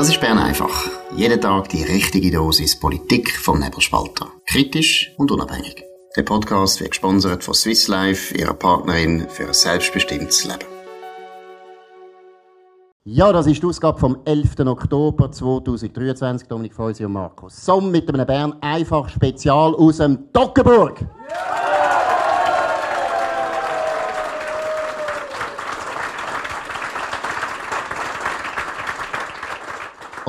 Das ist Bern einfach. Jeden Tag die richtige Dosis Politik vom Nebelspalter. Kritisch und unabhängig. Der Podcast wird gesponsert von Swiss Life, ihrer Partnerin für ein selbstbestimmtes Leben. Ja, das ist die Ausgabe vom 11. Oktober 2023. Dominik Feusi und Markus Somm mit einem Bern einfach Spezial aus dem Dockenburg.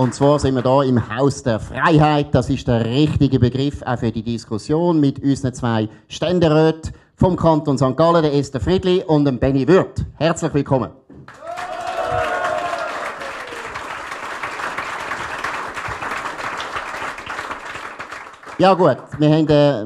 Und zwar sind wir hier im Haus der Freiheit. Das ist der richtige Begriff auch für die Diskussion mit unseren zwei Ständeräten vom Kanton St. Gallen, der Esther Friedli und dem Benny Würth. Herzlich willkommen. Ja gut, wir haben äh,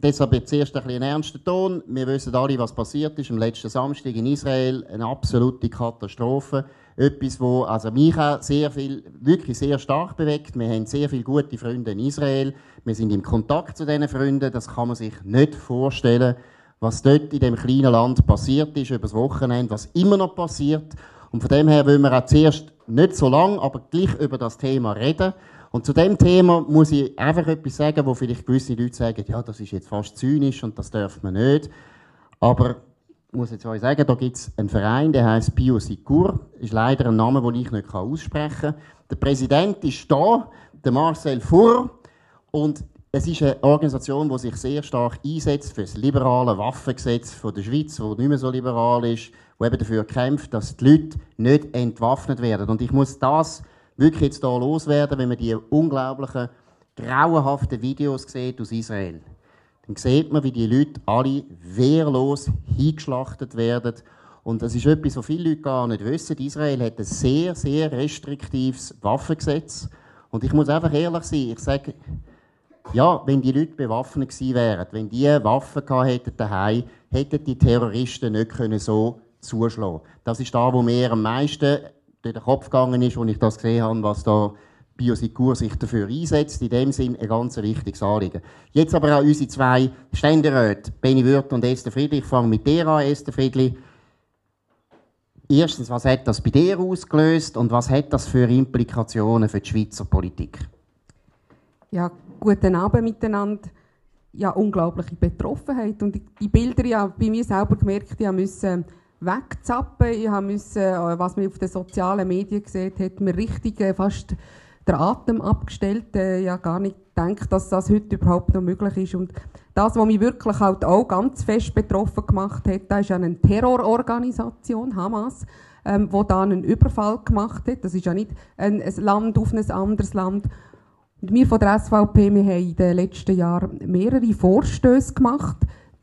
deshalb jetzt erst ein bisschen einen ernsten Ton. Wir wissen alle, was passiert ist am letzten Samstag in Israel. Eine absolute Katastrophe. Etwas, wo also mich auch sehr viel, wirklich sehr stark bewegt. Wir haben sehr viele gute Freunde in Israel. Wir sind im Kontakt zu diesen Freunden. Das kann man sich nicht vorstellen, was dort in dem kleinen Land passiert ist über das Wochenende, was immer noch passiert. Und von dem her wollen wir auch zuerst nicht so lang, aber gleich über das Thema reden. Und zu dem Thema muss ich einfach etwas sagen, wo vielleicht gewisse Leute sagen, ja, das ist jetzt fast zynisch und das darf man nicht. Aber muss jetzt euch sagen, da gibt es einen Verein, der heißt Biosicur. Ist leider ein Name, den ich nicht aussprechen kann. Der Präsident ist da, der Marcel Furr. Und es ist eine Organisation, die sich sehr stark einsetzt für das liberale Waffengesetz von der Schweiz, das nicht mehr so liberal ist, wo eben dafür kämpft, dass die Leute nicht entwaffnet werden. Und ich muss das wirklich jetzt hier loswerden, wenn man die unglaublichen, grauenhaften Videos sieht aus Israel. Dann sieht man, wie die Leute alle wehrlos hingeschlachtet werden. Und das ist etwas, was viele Leute gar nicht wissen. Israel hat ein sehr, sehr restriktives Waffengesetz. Und ich muss einfach ehrlich sein, ich sage, ja, wenn die Leute bewaffnet gewesen wären, wenn die Waffen gehabt hätten daheim, hätten die Terroristen nicht können so zuschlagen. Das ist da, wo mir am meisten durch den Kopf gegangen ist, als ich das gesehen habe, was da Biosecur sich dafür einsetzt. In dem Sinn ein ganz wichtiges Anliegen. Jetzt aber auch unsere zwei Ständeräte, Benny Würth und Esther Friedli. Ich fange mit dir an, Esther Friedli. Erstens, was hat das bei dir ausgelöst und was hat das für Implikationen für die Schweizer Politik? Ja, guten Abend miteinander. Ja, unglaubliche Betroffenheit. Und die Bilder, ja, bei mir selber gemerkt, ich musste wegzappen. Ich musste, äh, was man auf den sozialen Medien gesehen hat, mir richtig äh, fast den Atem abgestellt. Äh, ja, gar nicht gedacht, dass das heute überhaupt noch möglich ist. Und das, was mich wirklich halt auch ganz fest betroffen gemacht hat, da ist eine Terrororganisation, Hamas, ähm, wo da einen Überfall gemacht hat. Das ist ja nicht ein, ein Land auf ein anderes Land. Und wir von der SVP, wir haben in den letzten Jahren mehrere Vorstöße gemacht,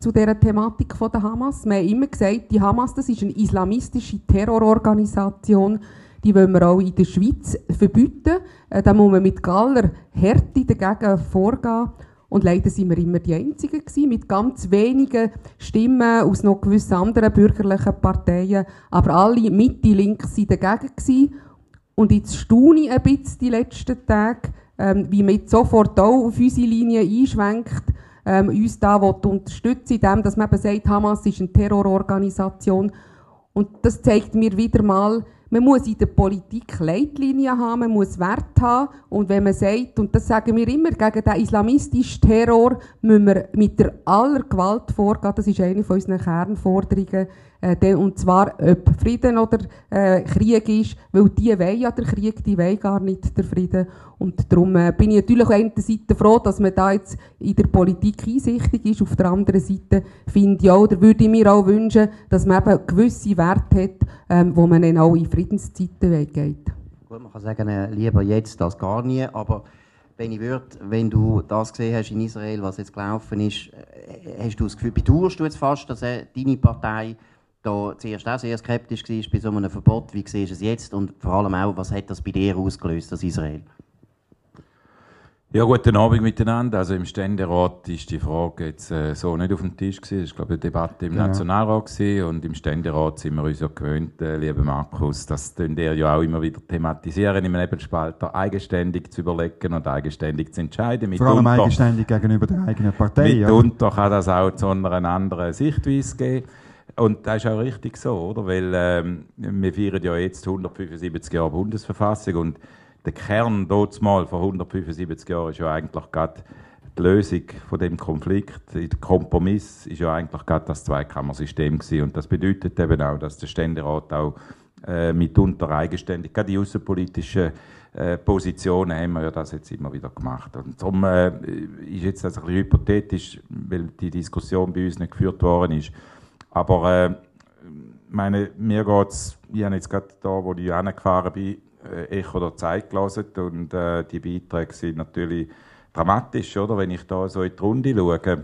zu dieser Thematik von der Hamas. Wir haben immer gesagt, die Hamas das ist eine islamistische Terrororganisation, die wollen wir auch in der Schweiz verbieten. Äh, da muss man mit aller Härte dagegen vorgehen. Und leider sind wir immer die Einzigen gewesen, mit ganz wenigen Stimmen aus noch gewissen anderen bürgerlichen Parteien. Aber alle Mitte, links sind dagegen gewesen. Und jetzt staune ich ein bisschen die letzten Tage, ähm, wie man jetzt sofort auch auf unsere Linie einschwenkt ähm, uns da unterstützen indem dass man eben sagt, Hamas ist eine Terrororganisation. Und das zeigt mir wieder mal, man muss in der Politik Leitlinien haben, man muss Wert haben. Und wenn man sagt, und das sagen wir immer, gegen den islamistischen Terror müssen wir mit der aller Gewalt vorgehen. Das ist eine von unseren Kernforderungen. Äh, und zwar, ob Frieden oder äh, Krieg ist, weil die wollen ja den Krieg, die wollen gar nicht den Frieden. Und darum äh, bin ich natürlich auf der einen Seite froh, dass man da jetzt in der Politik einsichtig ist. Auf der anderen Seite finde ich auch, oder würde ich mir auch wünschen, dass man eben gewisse Werte hat, ähm, wo man dann auch in Friedenszeiten weggeht. Gut, man kann sagen, äh, lieber jetzt als gar nie, aber Benny Würth, wenn du das gesehen hast in Israel, was jetzt gelaufen ist, äh, hast du das Gefühl, bedauerst du jetzt fast, dass äh, deine Partei da zuerst auch sehr skeptisch war bei so einem Verbot. Wie siehst du es jetzt? Und vor allem auch, was hat das bei dir ausgelöst, das Israel? Ja, guten Abend miteinander. Also im Ständerat ist die Frage jetzt äh, so nicht auf dem Tisch gewesen. Das war, glaube ich, eine Debatte im genau. Nationalrat gewesen. Und im Ständerat sind wir uns ja gewöhnt, äh, lieber Markus, das tun ihr ja auch immer wieder thematisieren im Nebelspalter, eigenständig zu überlegen und eigenständig zu entscheiden. Mit Vor allem unter, eigenständig gegenüber der eigenen Partei. Mitunter kann das auch zu einer anderen Sichtweise gehen. Und das ist auch richtig so, oder? Weil ähm, wir feiern ja jetzt 175 Jahre Bundesverfassung und der Kern dort mal vor 175 Jahren ist ja eigentlich gerade die Lösung von dem Konflikt, der Kompromiss ist ja eigentlich gerade das Zweikammersystem gewesen. und das bedeutet eben auch, dass der Ständerat auch äh, mitunter eigenständig, gerade die außenpolitischen äh, Positionen haben wir ja das jetzt immer wieder gemacht. Und darum äh, ist jetzt das ein bisschen hypothetisch, weil die Diskussion bei uns nicht geführt worden ist. Aber äh, meine, mir geht es, ich habe jetzt gerade da, wo ich angefahren bin, äh, Echo der Zeit gelesen und äh, die Beiträge sind natürlich dramatisch, oder? Wenn ich da so in die Runde schaue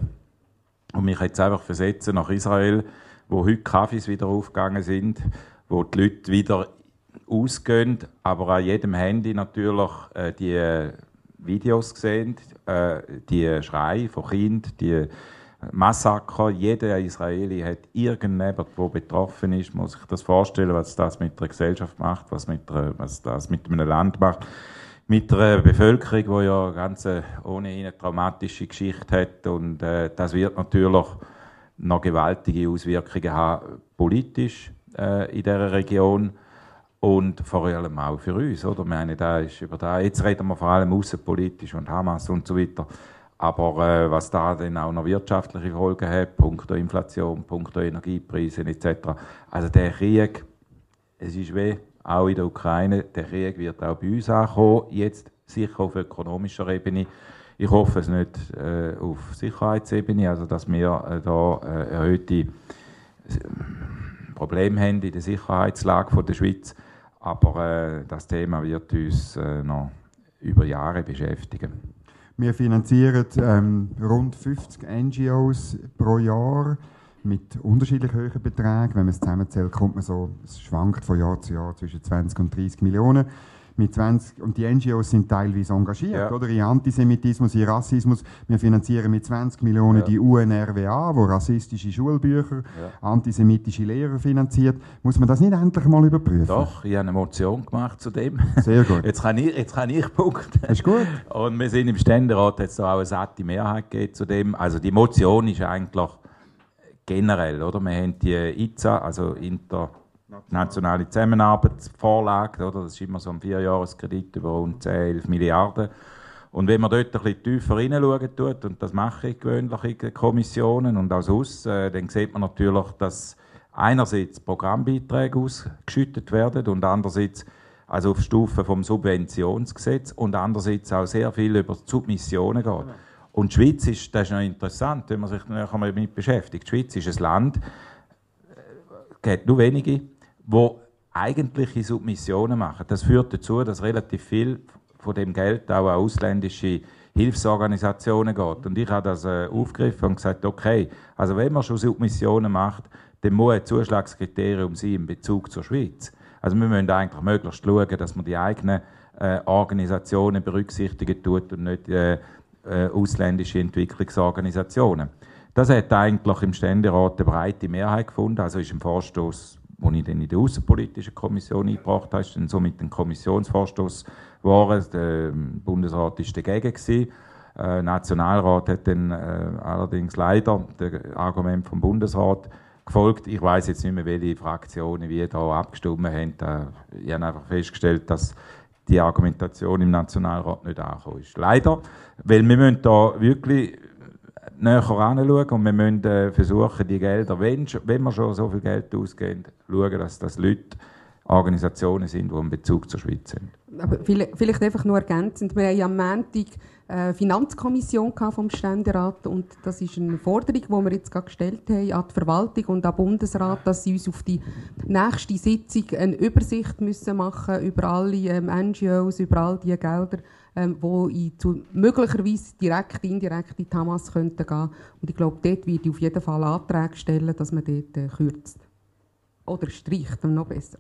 und mich jetzt einfach versetze nach Israel, wo heute Kaffees wieder aufgegangen sind, wo die Leute wieder ausgehen, aber an jedem Handy natürlich äh, die Videos sehen, äh, die Schreie von Kindern, die Massaker. Jeder Israeli hat irgendjemand, der betroffen ist, muss sich das vorstellen, was das mit der Gesellschaft macht, was, mit der, was das mit einem Land macht. Mit einer Bevölkerung, die ja eine ganz ohnehin eine traumatische Geschichte hat. Und äh, das wird natürlich noch gewaltige Auswirkungen haben, politisch äh, in dieser Region und vor allem auch für uns. Oder? Meine, da ist über da, jetzt reden wir vor allem außenpolitisch und Hamas und so weiter. Aber äh, was da dann auch noch wirtschaftliche Folgen hat, punkto Inflation, punkto Energiepreise etc. Also der Krieg, es ist weh, auch in der Ukraine, der Krieg wird auch bei uns ankommen, jetzt sicher auf ökonomischer Ebene. Ich hoffe es nicht äh, auf Sicherheitsebene, also dass wir äh, da äh, erhöhte äh, Probleme haben in der Sicherheitslage der Schweiz. Aber äh, das Thema wird uns äh, noch über Jahre beschäftigen. Wir finanzieren ähm, rund 50 NGOs pro Jahr mit unterschiedlich hohen Beträgen. Wenn man es zusammenzählt, kommt man so, es schwankt von Jahr zu Jahr zwischen 20 und 30 Millionen mit 20, und die NGOs sind teilweise engagiert, ja. oder? In Antisemitismus, in Rassismus. Wir finanzieren mit 20 Millionen ja. die UNRWA, wo rassistische Schulbücher, ja. antisemitische Lehrer finanziert. Muss man das nicht endlich mal überprüfen? Doch, ich habe eine Motion gemacht zu dem. Sehr gut. Jetzt kann ich, jetzt kann ich punkten. Ist gut. Und wir sind im Ständerat jetzt auch eine satte Mehrheit gegeben zu dem. Also die Motion ist eigentlich generell, oder? Wir haben die IZA, also Inter nationale Zusammenarbeitsvorlage, oder? das ist immer so ein Vierjahreskredit über rund 10, 11 Milliarden. Und wenn man dort ein bisschen tiefer hineinschauen tut, und das mache ich gewöhnlich in den Kommissionen und auch sonst, äh, dann sieht man natürlich, dass einerseits Programmbeiträge ausgeschüttet werden und andererseits also auf Stufe vom Subventionsgesetz und andererseits auch sehr viel über Submissionen geht. Und die Schweiz ist, das ist noch interessant, wenn man sich damit beschäftigt, die Schweiz ist ein Land, äh, hat nur wenige die eigentliche Submissionen machen. Das führt dazu, dass relativ viel von dem Geld auch an ausländische Hilfsorganisationen geht. Und ich habe das äh, aufgegriffen und gesagt, okay, also wenn man schon Submissionen macht, dann muss ein Zuschlagskriterium sein in Bezug zur Schweiz. Also wir müssen eigentlich möglichst schauen, dass man die eigenen äh, Organisationen berücksichtigen tut und nicht äh, äh, ausländische Entwicklungsorganisationen. Das hat eigentlich im Ständerat eine breite Mehrheit gefunden, also ist im Vorstoß wo ich dann in der Außenpolitischen Kommission eingebracht habe, ist dann so mit dem Kommissionsvorstoß geworden. Der Bundesrat war dagegen. Der Nationalrat hat dann äh, allerdings leider dem Argument vom Bundesrat gefolgt. Ich weiß jetzt nicht mehr, welche Fraktionen wie da abgestimmt haben. Ich habe einfach festgestellt, dass die Argumentation im Nationalrat nicht angekommen ist. Leider, weil wir müssen da wirklich näher anschauen und wir müssen äh, versuchen, die Gelder, wenn, wenn wir schon so viel Geld ausgeben, schauen, dass das Leute, Organisationen sind, die einen Bezug zur Schweiz haben. Aber vielleicht einfach nur ergänzend, wir ja am Montag eine Finanzkommission vom Ständerat und das ist eine Forderung, die wir jetzt gerade gestellt haben an die Verwaltung und an den Bundesrat, dass sie uns auf die nächste Sitzung eine Übersicht müssen machen über alle ähm, NGOs, über all die Gelder, ähm, die zu, möglicherweise direkt, indirekt in die Hamas könnten gehen. Und ich glaube, dort werde ich auf jeden Fall Anträge stellen, dass man dort äh, kürzt. Oder streicht, noch besser.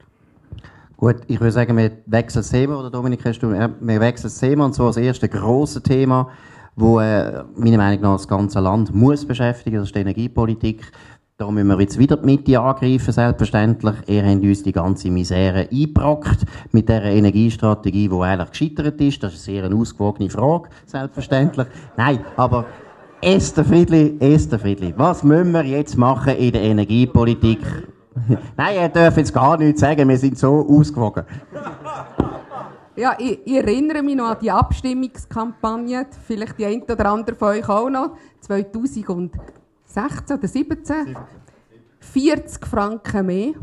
Gut, ich würde sagen, wir wechseln das Thema, oder Dominik, hast du, wir wechseln das Thema, und zwar das erste grosse Thema, wo äh, meiner Meinung nach das ganze Land muss beschäftigen, das ist die Energiepolitik. Da müssen wir jetzt wieder die Mitte angreifen, selbstverständlich. Ihr habt uns die ganze Misere eingebrockt mit dieser Energiestrategie, die eigentlich gescheitert ist. Das ist eine sehr ausgewogene Frage, selbstverständlich. Nein, aber Esther Friedli, Esther Friedli, was müssen wir jetzt machen in der Energiepolitik? Nein, er darf jetzt gar nichts sagen, wir sind so ausgewogen. Ja, ich, ich, erinnere mich noch an die Abstimmungskampagne, vielleicht die eine oder andere von euch auch noch, 2016 oder 2017. 40 Franken mehr.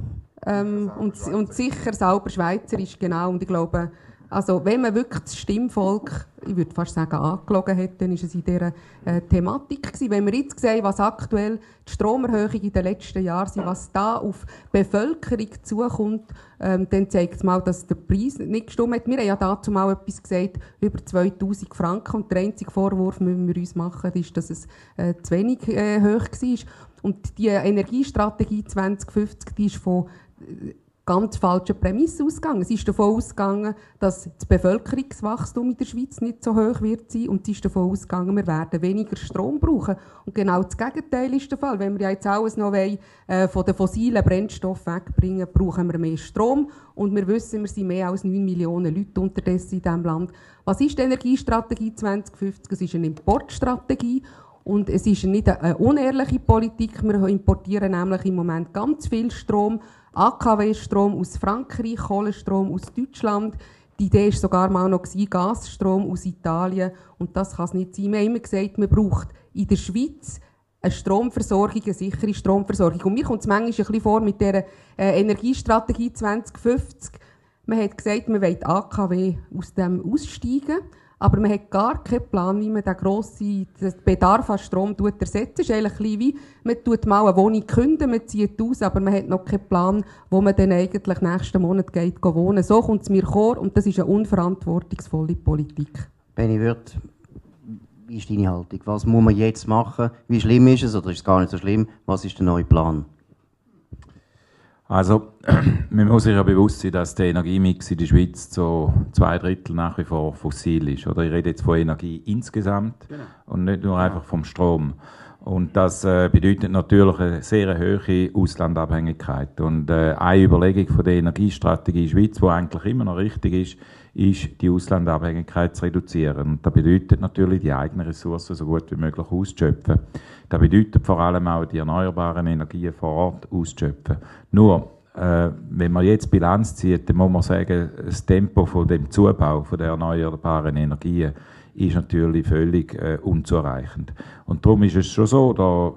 Ähm, und, und sicher sauber schweizerisch, genau. Und ich glaube, also wenn man wirklich das Stimmvolk, ich würde fast sagen, angelogen hat, dann war es in dieser äh, Thematik gewesen. Wenn wir jetzt sehen, was aktuell die Stromerhöhung in den letzten Jahren sind, was da auf die Bevölkerung zukommt, ähm, dann zeigt es mal, dass der Preis nicht gestimmt hat. Wir haben ja dazu mal etwas gesagt, über 2000 Franken. Und der einzige Vorwurf, den wir uns machen, ist, dass es äh, zu wenig äh, hoch war. Und die Energiestrategie 2050, die ist von äh, ganz falschen Prämisse ausgegangen. Sie ist davon ausgegangen, dass das Bevölkerungswachstum in der Schweiz nicht so hoch wird sein und sie ist davon ausgegangen, wir werden weniger Strom brauchen. Und genau das Gegenteil ist der Fall. Wenn wir ja jetzt alles noch wollen, äh, von den fossilen Brennstoffen wegbringen, brauchen wir mehr Strom und wir wissen, wir sind mehr als 9 Millionen Leute unterdessen in diesem Land. Was ist die Energiestrategie 2050? Es ist eine Importstrategie und es ist nicht eine unehrliche Politik. Wir importieren nämlich im Moment ganz viel Strom AKW-Strom aus Frankreich, Kohlenstrom aus Deutschland. Die Idee war sogar mal noch Gasstrom aus Italien. Und das kann es nicht sein. Wir haben immer gesagt, man braucht in der Schweiz eine Stromversorgung, eine sichere Stromversorgung. Und mir kommt es manchmal ein bisschen vor mit dieser äh, Energiestrategie 2050. Man hat gesagt, man will AKW aus dem aussteigen. Aber man hat gar keinen Plan, wie man den grossen Bedarf an Strom ersetzt. Es ist eigentlich wie, man tut mal eine Wohnung künden, man zieht aus, aber man hat noch keinen Plan, wo man dann eigentlich nächsten Monat geht wohnen. So kommt es mir vor und das ist eine unverantwortungsvolle Politik. Benny Wirth, wie ist deine Haltung? Was muss man jetzt machen? Wie schlimm ist es oder ist es gar nicht so schlimm? Was ist der neue Plan? Also, man muss sich ja bewusst sein, dass der Energiemix in der Schweiz zu zwei Drittel nach wie vor fossil ist. Oder ich rede jetzt von Energie insgesamt genau. und nicht nur einfach vom Strom. Und das äh, bedeutet natürlich eine sehr hohe Auslandabhängigkeit. Und äh, eine Überlegung von der Energiestrategie Schweiz, die eigentlich immer noch richtig ist, ist, die Auslandabhängigkeit zu reduzieren. Und das bedeutet natürlich, die eigenen Ressourcen so gut wie möglich auszuschöpfen. Das bedeutet vor allem auch, die erneuerbaren Energien vor Ort auszuschöpfen. Nur, äh, wenn man jetzt Bilanz zieht, dann muss man sagen, das Tempo von dem Zubau von der erneuerbaren Energien ist natürlich völlig äh, unzureichend. Und darum ist es schon so, da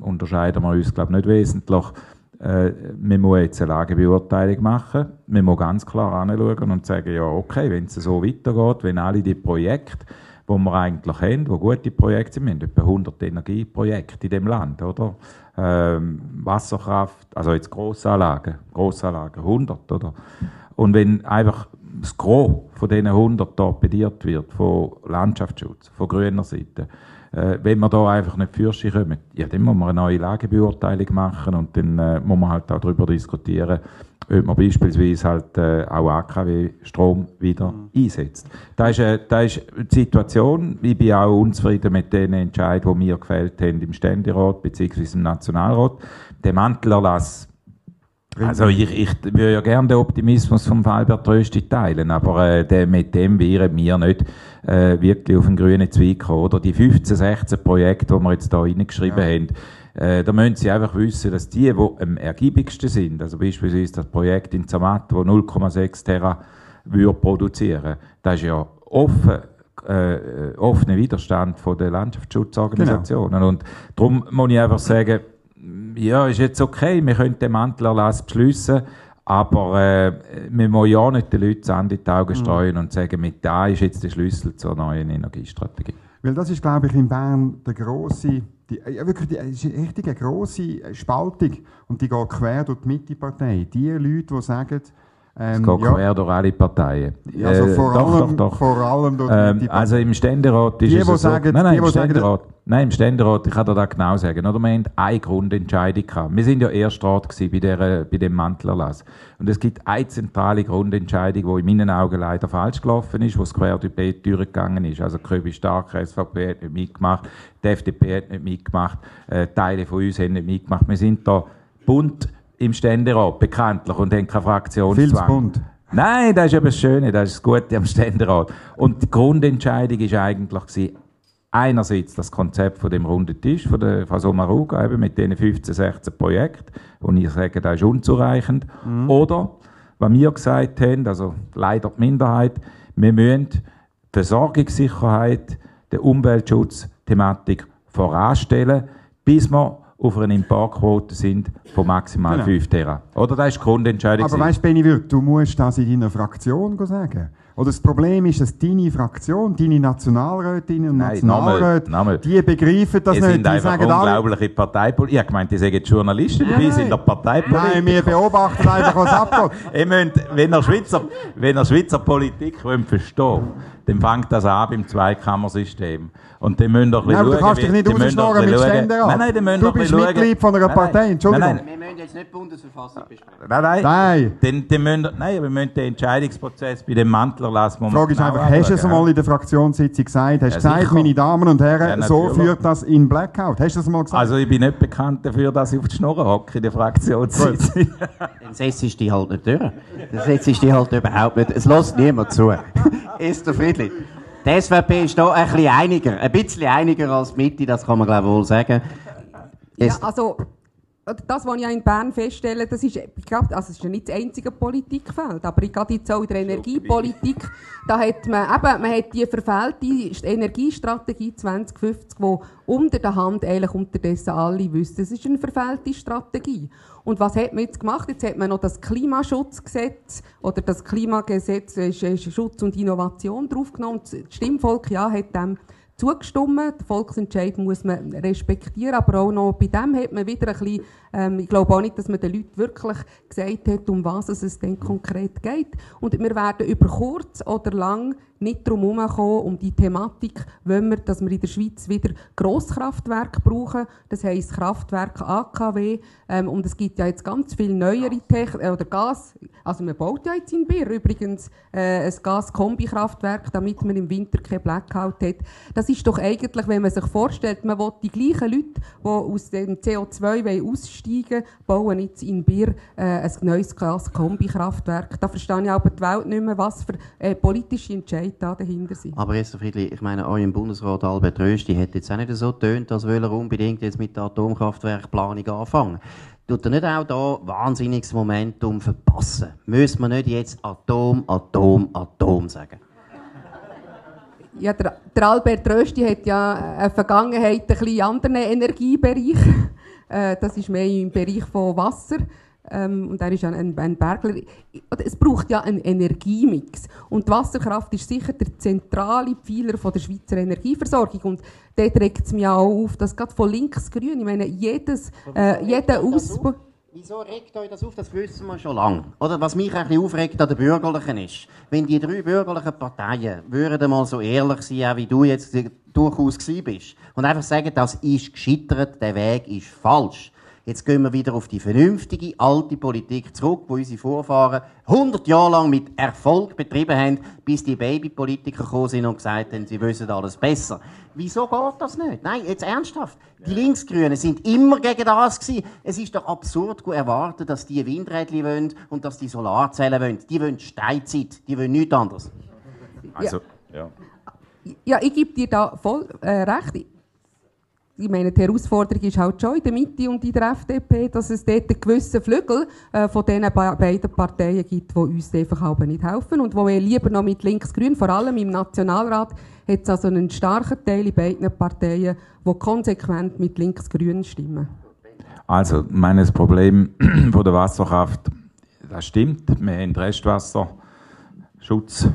unterscheiden wir uns, glaube ich, nicht wesentlich, äh, man muss jetzt eine Lagebeurteilung machen. Man muss ganz klar anschauen und sagen, ja, okay, wenn es so weitergeht, wenn alle die Projekte, die wir eigentlich haben, die gute Projekte sind, wir haben etwa 100 Energieprojekte in dem Land, oder? Ähm, Wasserkraft, also jetzt Grossanlagen, Grossanlagen, 100, oder? Und wenn einfach das Gros von diesen 100 torpediert wird, von Landschaftsschutz, von grüner Seite, äh, wenn wir da einfach nicht Fürsche kommen, ja, dann muss man eine neue Lagebeurteilung machen und dann äh, muss man halt auch darüber diskutieren, ob man beispielsweise halt äh, auch AKW-Strom wieder mhm. einsetzt. Das ist, äh, das ist die Situation. Ich bin auch unzufrieden mit den Entscheidungen, die wir gefällt haben im Ständerat bzw. im Nationalrat. Der Mantelerlass also ich, ich würde ja gerne den Optimismus von Albert Rösti teilen, aber äh, der, mit dem wären wir nicht äh, wirklich auf den grünen Zweig kommen. Oder die 15, 16 Projekte, die wir jetzt hier reingeschrieben ja. haben, äh, da müssen Sie einfach wissen, dass die, die am ergiebigsten sind, also beispielsweise das Projekt in Zermatt, das 0,6 Terra würde produzieren, das ist ja offen äh, offener Widerstand von den Landschaftsschutzorganisationen. Genau. Und darum muss ich einfach sagen, ja, ist jetzt okay, wir können den Mantelerlass beschließen, aber äh, wir wollen ja nicht den Leuten Sand in die Augen mhm. streuen mhm. und sagen, mit da ist jetzt der Schlüssel zur neuen Energiestrategie. Weil das ist, glaube ich, in Bern der große, die, ja, wirklich die, ist eine richtige grosse Spaltung und die geht quer durch die Mittepartei. Die Leute, die sagen, ähm, es geht ja. quer durch alle Parteien. Also äh, vor, doch, allem, doch, doch. vor allem durch ähm, die Also im Ständerat ist die, es so. Sagen, nein, nein, die, im Ständerat, nein, im Ständerat, ich kann dir das genau sagen. Oder? Wir haben eine Grundentscheidung gehabt. Wir sind ja Erstrat bei, der, bei dem Mantelerlass. Und es gibt eine zentrale Grundentscheidung, die in meinen Augen leider falsch gelaufen ist, wo es quer durch die Tür gegangen ist. Also Köbi Stark, SVP hat nicht mitgemacht, die FDP hat nicht mitgemacht, äh, Teile von uns haben nicht mitgemacht. Wir sind da bunt im Ständerat, bekanntlich, und haben keine Fraktionszwang. Bund. Nein, das ist eben das Schöne, das ist das Gute am Ständerat. Und die Grundentscheidung war eigentlich gewesen, einerseits das Konzept von dem runden Tisch von der Frau Sommaruga, eben mit diesen 15, 16 Projekten, wo ich sage, das ist unzureichend, mhm. oder was wir gesagt haben, also leider die Minderheit, wir müssen die Versorgungssicherheit, den Umweltschutz, Thematik voranstellen, bis wir auf einer Importquote sind von maximal genau. 5 Terra. Oder das ist die Grundentscheidung. Aber weißt du, Benny Wirt, du musst das in deiner Fraktion sagen. Oder das Problem ist, dass deine Fraktion, deine Nationalrätinnen und Nein, Nationalräte, die begreifen das die nicht. Sind die sagen unglaubliche Parteipolitik. Ich meine, die sagen Journalisten, die sind der Parteipolitik. Nein, wir beobachten einfach, was abgeht. wenn ihr Schweizer, wenn ihr Schweizer Politik versteht, dann fängt das an beim Zweikammersystem. Und dann müsst ihr nein, schauen. du kannst dich nicht rausschnorren mit Ständerat. Nein, nein, dann müsst Du bist Mitglied von einer Partei, Entschuldigung. Nein, nein. Wir müssen jetzt nicht die Bundesverfassung besprechen. Nein, nein. nein. Dann, dann müsst, nein, wir müssen den Entscheidungsprozess bei dem Lassen. Die Frage ist genau einfach, hast du es mal in der Fraktionssitzung gesagt? Hast du ja, gesagt, meine Damen und Herren, ja, so führt das in Blackout? Hast du das mal gesagt? Also ich bin nicht bekannt dafür, dass ich auf die Schnurren hocke in der Fraktionssitzung. Dann setzt du dich halt nicht durch. Dann setzt du dich halt überhaupt nicht. Es lässt niemand zu. Ist der Friedli. Die SVP ist hier ein bisschen einiger, ein bisschen einiger als die Mitte, das kann man glaube ich wohl sagen. Ja, also das, was ich in Bern feststelle, das ist, ich glaube, also es ist ja nicht das einzige Politikfeld, aber gerade jetzt auch in der Energiepolitik, da hat man eben, man hat die verfehlte Energiestrategie 2050, die unter der Hand eigentlich unterdessen alle wissen, es ist eine verfehlte Strategie. Und was hat man jetzt gemacht? Jetzt hat man noch das Klimaschutzgesetz oder das Klimagesetz Schutz und Innovation draufgenommen. Das Stimmvolk ja, hat dem zugestimmt. Den Volksentscheid muss man respektieren, aber auch noch bei dem hat man wieder ein bisschen, ähm, ich glaube auch nicht, dass man den Leuten wirklich gesagt hat, um was es denn konkret geht. Und wir werden über kurz oder lang nicht darum herumkommen, um die Thematik, wollen wir, dass wir in der Schweiz wieder Grosskraftwerke brauchen, das heisst Kraftwerke AKW, ähm, und es gibt ja jetzt ganz viel neuere Technik, äh, oder Gas, also man baut ja jetzt in Bier. Übrigens äh, ein Gas-Kombi-Kraftwerk, damit man im Winter kein Blackout hat. Das ist doch eigentlich, wenn man sich vorstellt, man will die gleichen Leute, die aus dem CO2 aussteigen wollen, bauen jetzt in Bier äh, ein neues Gas-Kombi-Kraftwerk. Da verstehe ich aber die Welt nicht mehr, was für äh, politische Entscheidungen Da dahinter sind. Aber Esther Friedli, ich meine, euer Bundesrat Albert Rösti hat jetzt auch nicht so tönt, als will er unbedingt jetzt mit der Atomkraftwerkplanung anfangen. Tut er nicht auch da wahnsinniges Momentum verpassen? Müssen wir nicht jetzt Atom, Atom, Atom sagen? Ja, der, der Albert Rösti hat ja eine Vergangenheit ein bisschen anderen Energiebereichen. Äh, das ist mehr im Bereich von Wasser. Ähm, und er ist ein, ein Bergler. Es braucht ja einen Energiemix. Und die Wasserkraft ist sicher der zentrale Pfeiler von der Schweizer Energieversorgung. Und dort regt es mich auch auf, dass gerade von links-grün, ich meine, jedes, äh, jeder Ausbau... Wieso regt euch das auf? Das wissen wir schon lange. Oder was mich ein bisschen aufregt an den Bürgerlichen ist, wenn die drei bürgerlichen Parteien würden mal so ehrlich sein, wie du jetzt durchaus bist, und einfach sagen, das ist gescheitert, der Weg ist falsch Jetzt gehen wir wieder auf die vernünftige, alte Politik zurück, wo unsere Vorfahren 100 Jahre lang mit Erfolg betrieben haben, bis die Babypolitiker gekommen sind und gesagt haben, sie wissen alles besser. Wieso geht das nicht? Nein, jetzt ernsthaft. Die Linksgrünen sind immer gegen das gewesen. Es ist doch absurd zu erwarten, dass die Windräder wollen und dass die Solarzellen wollen. Die wollen Steinzeit, die wollen nichts anderes. Also, ja. Ja, ich gebe dir da voll äh, recht ich meine, die Herausforderung ist halt schon in der Mitte und in der FDP, dass es dort einen gewissen Flügel äh, von diesen beiden Parteien gibt, die uns einfach auch nicht helfen und wo wir lieber noch mit Links-Grün, vor allem im Nationalrat, hat es also einen starken Teil in beiden Parteien, die konsequent mit Links-Grün stimmen. Also, meines Problem von der Wasserkraft, das stimmt. Wir haben Restwasserschutz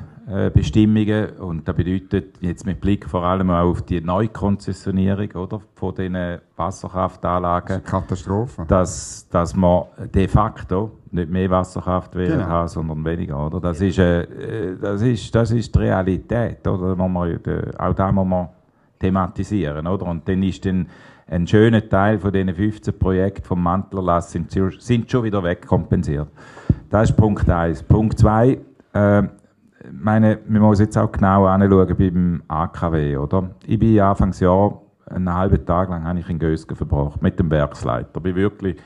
Bestimmungen und das bedeutet jetzt mit Blick vor allem auch auf die Neukonzessionierung oder, von diesen Wasserkraftanlagen. Das Katastrophe. Dass, dass man de facto nicht mehr Wasserkraft genau. haben, sondern weniger. Oder? Das, ist, äh, das, ist, das ist die Realität. Oder? Man, auch da muss man thematisieren. Oder? Und dann ist dann ein schöner Teil von diesen 15 Projekten vom Mantlerlass sind, sind schon wieder wegkompensiert. Das ist Punkt 1. Punkt 2. Äh, meine, man muss jetzt auch genau anschauen beim AKW, oder? Ich bin Anfangsjahr einen halben Tag lang habe ich in Gösgen verbracht mit dem Werksleiter. Ich bin wirklich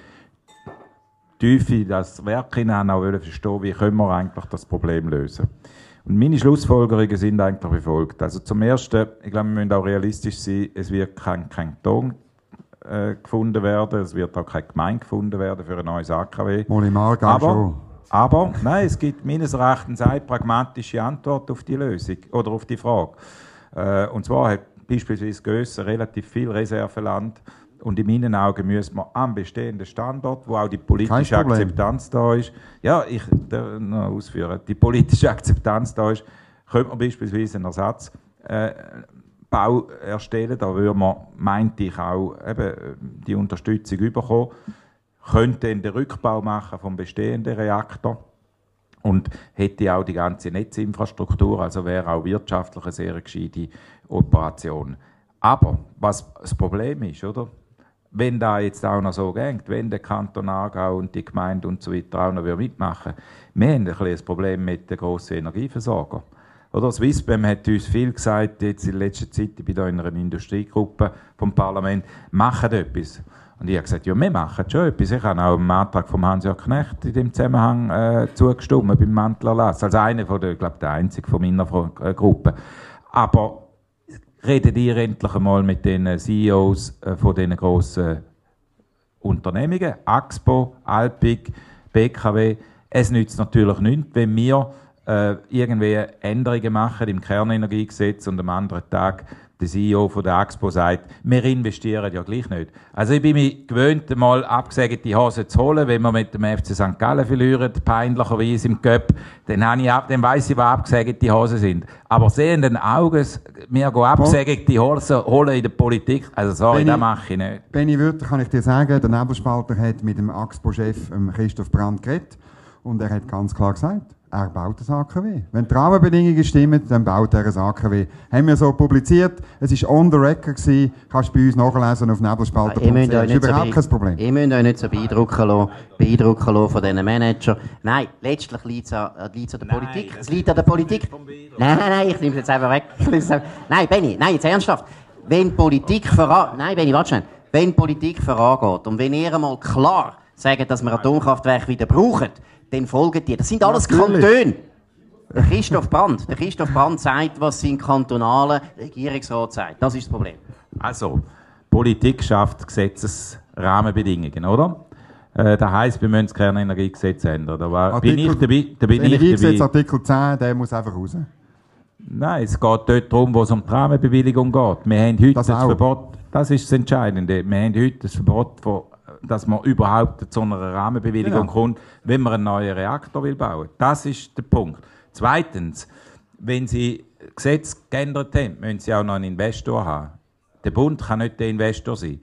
tief in das Werk hinein auch verstehen, wie können wir eigentlich das Problem lösen. Und meine Schlussfolgerungen sind eigentlich wie folgt. Also zum Ersten, ich glaube, wir müssen auch realistisch sein, es wird kein Kanton äh, gefunden werden, es wird auch keine Gemeinde gefunden werden für ein neues AKW. Mal im Aber schon Aber nein, es gibt meines Erachtens eine pragmatische Antwort auf die Lösung oder auf die Frage. Äh, und zwar hat beispielsweise Gössen relativ viel Reserveland und in meinen Augen müssen wir am bestehenden Standort, wo auch die politische Akzeptanz da ist, ja, ich noch ausführen, die politische Akzeptanz da ist, könnte man beispielsweise einen Ersatzbau äh, erstellen. Da würde man, meinte ich, auch eben die Unterstützung bekommen. Könnte den Rückbau machen vom bestehenden Reaktor und hätte auch die ganze Netzinfrastruktur, also wäre auch wirtschaftlich eine sehr gescheite Operation. Aber was das Problem ist, oder? wenn da jetzt auch noch so geht, wenn der Kanton Aargau und die Gemeinde und so weiter auch noch mitmachen wir haben ein, ein Problem mit den grossen Energieversorgern. Oder Swissbem hat uns viel gesagt, jetzt in letzter Zeit, ich bin da in einer Industriegruppe vom Parlament, machen etwas. Und ich habe gesagt, ja, wir machen schon etwas. Ich habe auch dem Antrag von Hans-Jörg Knecht in dem Zusammenhang äh, zugestimmt, beim Mantelerlass. Als einer von der, ich glaube, der einzige von meiner äh, Gruppe. Aber redet ihr endlich einmal mit den CEOs äh, von diesen grossen Unternehmungen, Axpo, Alpic, BKW. Es nützt natürlich nichts, wenn wir äh, irgendwie Änderungen machen im Kernenergiegesetz und am anderen Tag der CEO von der Axpo sagt, wir investieren ja gleich nicht. Also ich bin mir gewöhnt, mal abgesägte Hose zu holen, wenn wir mit dem FC St. Gallen verlieren, peinlicherweise im Cup, dann, habe ich ab, dann weiss ich, was abgesägte Hosen sind. Aber sehenden Auges, mir gehen abgesägte Hosen holen in der Politik, also sorry, das mache ich nicht. Benny Wörter kann ich dir sagen, der Nebelspalter hat mit dem Axpo-Chef Christoph Brandt geredet und er hat ganz klar gesagt, er baut ein AKW. Wenn die Rahmenbedingungen stimmen, dann baut er ein AKW. Haben wir so publiziert. Es war on the record. Gewesen. Kannst du bei uns nachlesen auf nebelspalter.ch. Das ist überhaupt so kein Problem. Ihr müsst euch nicht so beeindrucken lassen, beeindrucken lassen von diesen Managern. Nein, letztlich liegt es an, an der Politik. Es liegt an der Politik. Nein, nein, nein, ich nehme es jetzt einfach weg. nein, Benny, nein, jetzt ernsthaft. Wenn Politik voran... Nein, Benny, warte schnell. Wenn Politik vorangeht und wenn ihr einmal klar sagt, dass wir Atomkraftwerke wieder brauchen, dann folgen die. Das sind alles Kantone. Der Christoph Brandt, der Christoph Brandt sagt, was sein kantonaler Regierungsrat sagt. Das ist das Problem. Also, Politik schafft Gesetzesrahmenbedingungen, oder? Äh, das heisst, wir müssen das Kernenergiegesetz ändern. Da war, Artikel, bin ich dabei. Da bin Energiegesetz Artikel 10, der muss einfach raus. Nein, es geht dort darum, wo es um die Rahmenbewilligung geht. Wir haben heute das, das Verbot, das ist das Entscheidende, wir haben heute das Verbot von dass man überhaupt zu einer Rahmenbewilligung genau. kommt, wenn man einen neuen Reaktor will bauen. Das ist der Punkt. Zweitens, wenn Sie Gesetz geändert haben, müssen Sie auch noch einen Investor haben. Der Bund kann nicht der Investor sein.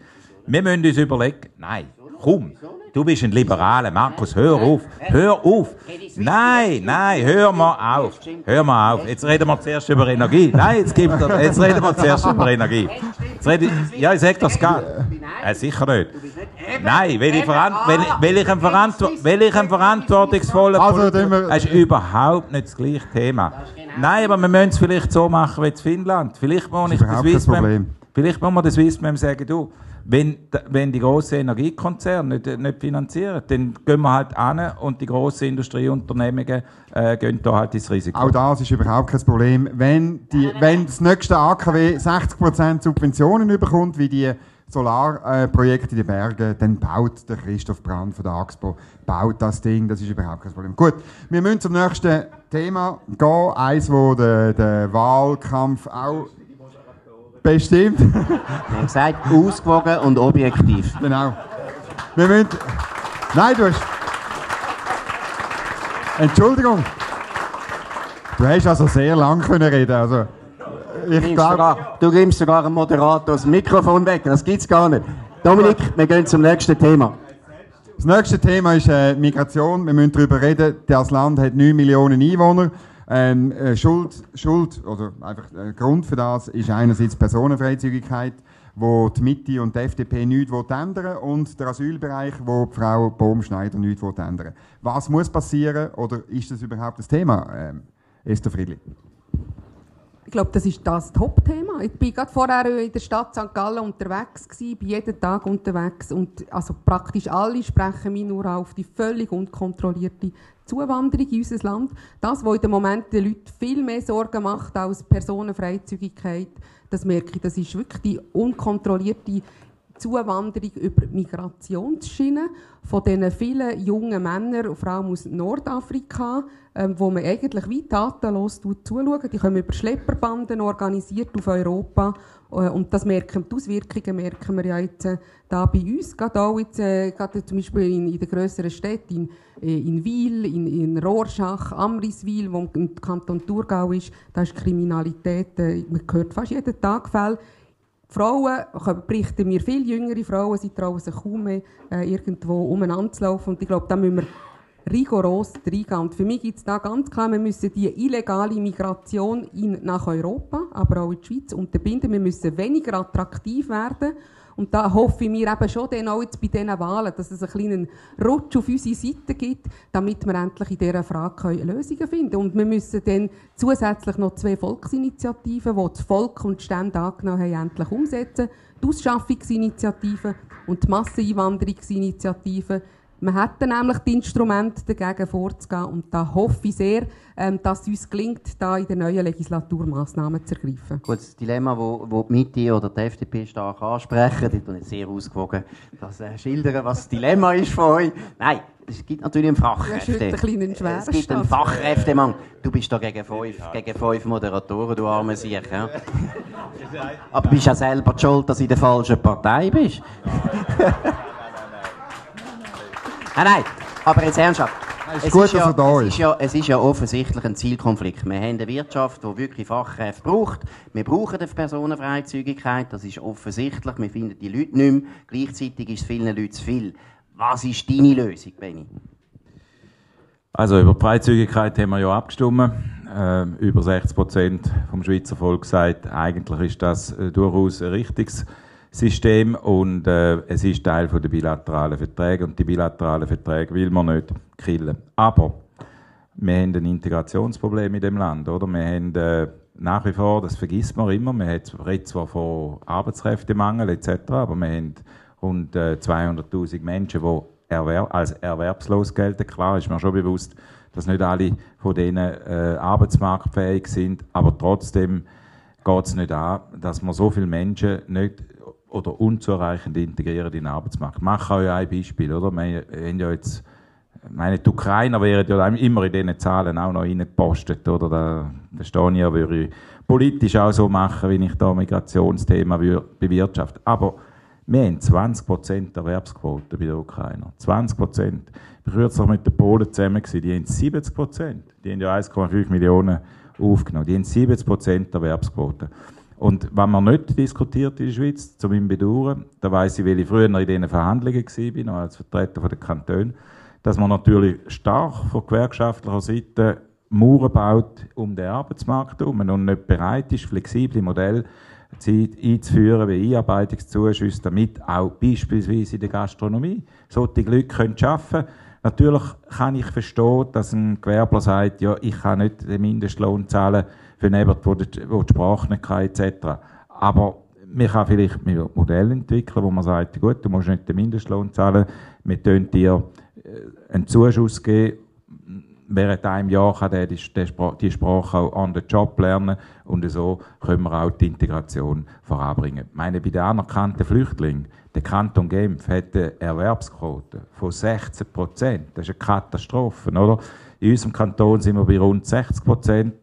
Wir müssen uns überlegen, nein, komm, Du bist ein Liberaler, Markus, hör auf, hör auf. Nein, nein, hör mal auf, hör mal auf. Jetzt reden wir zuerst über Energie. Nein, jetzt, gibt er, jetzt reden wir zuerst über Energie. Jetzt rede, ja, ich sag das gar äh, Sicher nicht. Nein, weil ich, Verant weil, weil ich, ein, Verantwo weil ich ein verantwortungsvoller also, Das ist überhaupt nicht das gleiche Thema. Nein, aber wir müssen es vielleicht so machen wie in Finnland. Vielleicht muss ich das Swissmem, vielleicht muss man das Swissmem sagen, du, wenn, wenn die grossen Energiekonzerne nicht, nicht finanzieren, dann gehen wir halt an und die grossen Industrieunternehmen äh, gehen da halt ins Risiko. Auch das ist überhaupt kein Problem. Wenn, die, wenn das nächste AKW 60% Subventionen bekommt, wie die Solarprojekte in den Bergen, dann baut der Christoph Brand von der AXPO baut das Ding, das ist überhaupt kein Problem. Gut, wir müssen zum nächsten Thema gehen, eins, wo der, der Wahlkampf auch Bestimmt. Wir haben gesagt, ausgewogen und objektiv. Genau. Wir müssen. Nein, du hast. Entschuldigung. Du hast also sehr lang können reden. Also, ich glaube. Du gibst sogar einem Moderator das Mikrofon weg. Das gibt's gar nicht. Dominik, wir gehen zum nächsten Thema. Das nächste Thema ist äh, Migration. Wir müssen darüber reden. Das Land hat 9 Millionen Einwohner. Ähm, äh, Schuld, Schuld, oder einfach äh, Grund für das ist einerseits Personenfreizügigkeit, wo die Mitte und die FDP nichts ändern und der Asylbereich, wo die Frau Baumschneider nichts ändern Was muss passieren oder ist das überhaupt das Thema, ähm, Esther Friedli? Ich glaube, das ist das Top-Thema. Ich war gerade vorher in der Stadt St. Gallen unterwegs, gewesen, bin jeden Tag unterwegs und also praktisch alle sprechen mich nur auf die völlig unkontrollierte Zuwanderung in unser Land. Das, was in dem Moment den Leuten viel mehr Sorgen macht als Personenfreizügigkeit, das merke ich, das ist wirklich die unkontrollierte Zuwanderung über die Migrationsschiene von diesen vielen jungen Männern, vor allem aus Nordafrika, ähm, wo man eigentlich wie tatenlos zuschauen. Die kommen über Schlepperbanden organisiert auf Europa äh, und das merken, die Auswirkungen merken wir ja jetzt äh, da bei uns, gerade auch jetzt, äh, gerade zum Beispiel in, in den grösseren Städten, in, äh, in Wil, in, in Rorschach, Amriswil, wo im Kanton Thurgau ist, da ist Kriminalität, äh, man hört fast jeden Tag Fälle. Frauen berichten mir viel jüngere Frauen, sie trauen sich kaum mehr, äh, irgendwo umeinander zu laufen. Und ich glaube, da müssen wir rigoros reingehen. Und für mich gibt es da ganz klar, wir müssen die illegale Migration in, nach Europa, aber auch in die Schweiz unterbinden. Wir müssen weniger attraktiv werden. Und da hoffe ich mir eben schon dann auch jetzt bei diesen Wahlen, dass es einen kleinen Rutsch auf unsere Seite gibt, damit wir endlich in dieser Frage Lösungen finden können. Und wir müssen dann zusätzlich noch zwei Volksinitiativen, die das Volk und die Stände angenommen haben, endlich umsetzen. Die Ausschaffungsinitiative und die Masseneinwanderungsinitiative wir hätten nämlich die Instrumente dagegen vorzugehen und da hoffe ich sehr, ähm, dass es uns gelingt, da in der neuen Legislatur Massnahmen zu ergreifen. Gut, das Dilemma, wo, wo die Mitte oder die FDP stark ansprechen, das ist sehr ausgewogen, das äh, schildern, was das Dilemma ist von euch. Nein, es gibt natürlich einen Fachkräfte. Ein es gibt einen Fachkräftemann. Du bist da gegen fünf, gegen fünf Moderatoren, du arme Sieg. Ja? Aber du bist ja selber schuld, dass du in der falschen Partei bist. Nein, nein, aber jetzt ernsthaft. Es ist gut, ist ja, da ist. ist ja, es ist ja offensichtlich ein Zielkonflikt. Wir haben eine Wirtschaft, die wirklich Fachkräfte braucht. Wir brauchen eine Personenfreizügigkeit, das ist offensichtlich. Wir finden die Leute nicht mehr. Gleichzeitig ist es vielen Leuten zu viel. Was ist deine Lösung, Benny? Also über die Freizügigkeit haben wir ja abgestimmt. Äh, über 60 Prozent vom Schweizer Volk sagt, eigentlich ist das äh, durchaus ein richtiges System und äh, es ist Teil der bilateralen Verträge und die bilateralen Verträge will man nicht killen. Aber wir haben ein Integrationsproblem in dem Land, oder? Wir haben äh, nach wie vor, das vergisst man immer, wir reden zwar von Arbeitskräftemangel etc., aber wir haben rund äh, 200'000 Menschen, die erwerb als erwerbslos gelten. Klar ist mir schon bewusst, dass nicht alle von denen äh, arbeitsmarktfähig sind, aber trotzdem geht es nicht an, dass man so viele Menschen nicht oder unzureichend integrieren in den Arbeitsmarkt. Ich mache euch ein Beispiel, oder? Wir haben ja jetzt, meine, die Ukrainer wären ja immer in diesen Zahlen auch noch reingepostet, oder? Da, da ja, würde ich politisch auch so machen, wie ich da Migrationsthema bewirtschafte. Aber wir haben 20% Erwerbsquote bei den Ukrainern. 20%. Ich war kürzlich mit den Polen zusammen, die haben 70%. Die haben ja 1,5 Millionen aufgenommen. Die haben 70% Erwerbsquote. Und wenn man nicht diskutiert in der Schweiz, zu meinem Bedauern, da weiss ich, weil ich früher in diesen Verhandlungen war, als Vertreter der Kantone, dass man natürlich stark von gewerkschaftlicher Seite Mauern baut um den Arbeitsmarkt herum und nicht bereit ist, flexible Modelle einzuführen, wie Einarbeitungszuschüsse, damit auch beispielsweise in der Gastronomie solche Leute arbeiten können. Natürlich kann ich verstehen, dass ein Gewerbler sagt, ja, ich kann nicht den Mindestlohn zahlen, für jemanden, der die, die Sprache nicht kann, etc. Aber man kann vielleicht ein Modell entwickeln, wo man sagt, gut, du musst nicht den Mindestlohn zahlen, wir können dir äh, einen Zuschuss geben, während einem Jahr kann der die, die Sprache auch on the job lernen und so können wir auch die Integration voranbringen. Ich meine, bei den anerkannten Flüchtlingen, der Kanton Genf hat eine Erwerbsquote von 16 Prozent. Das ist eine Katastrophe, oder? In unserem Kanton sind wir bei rund 60 Prozent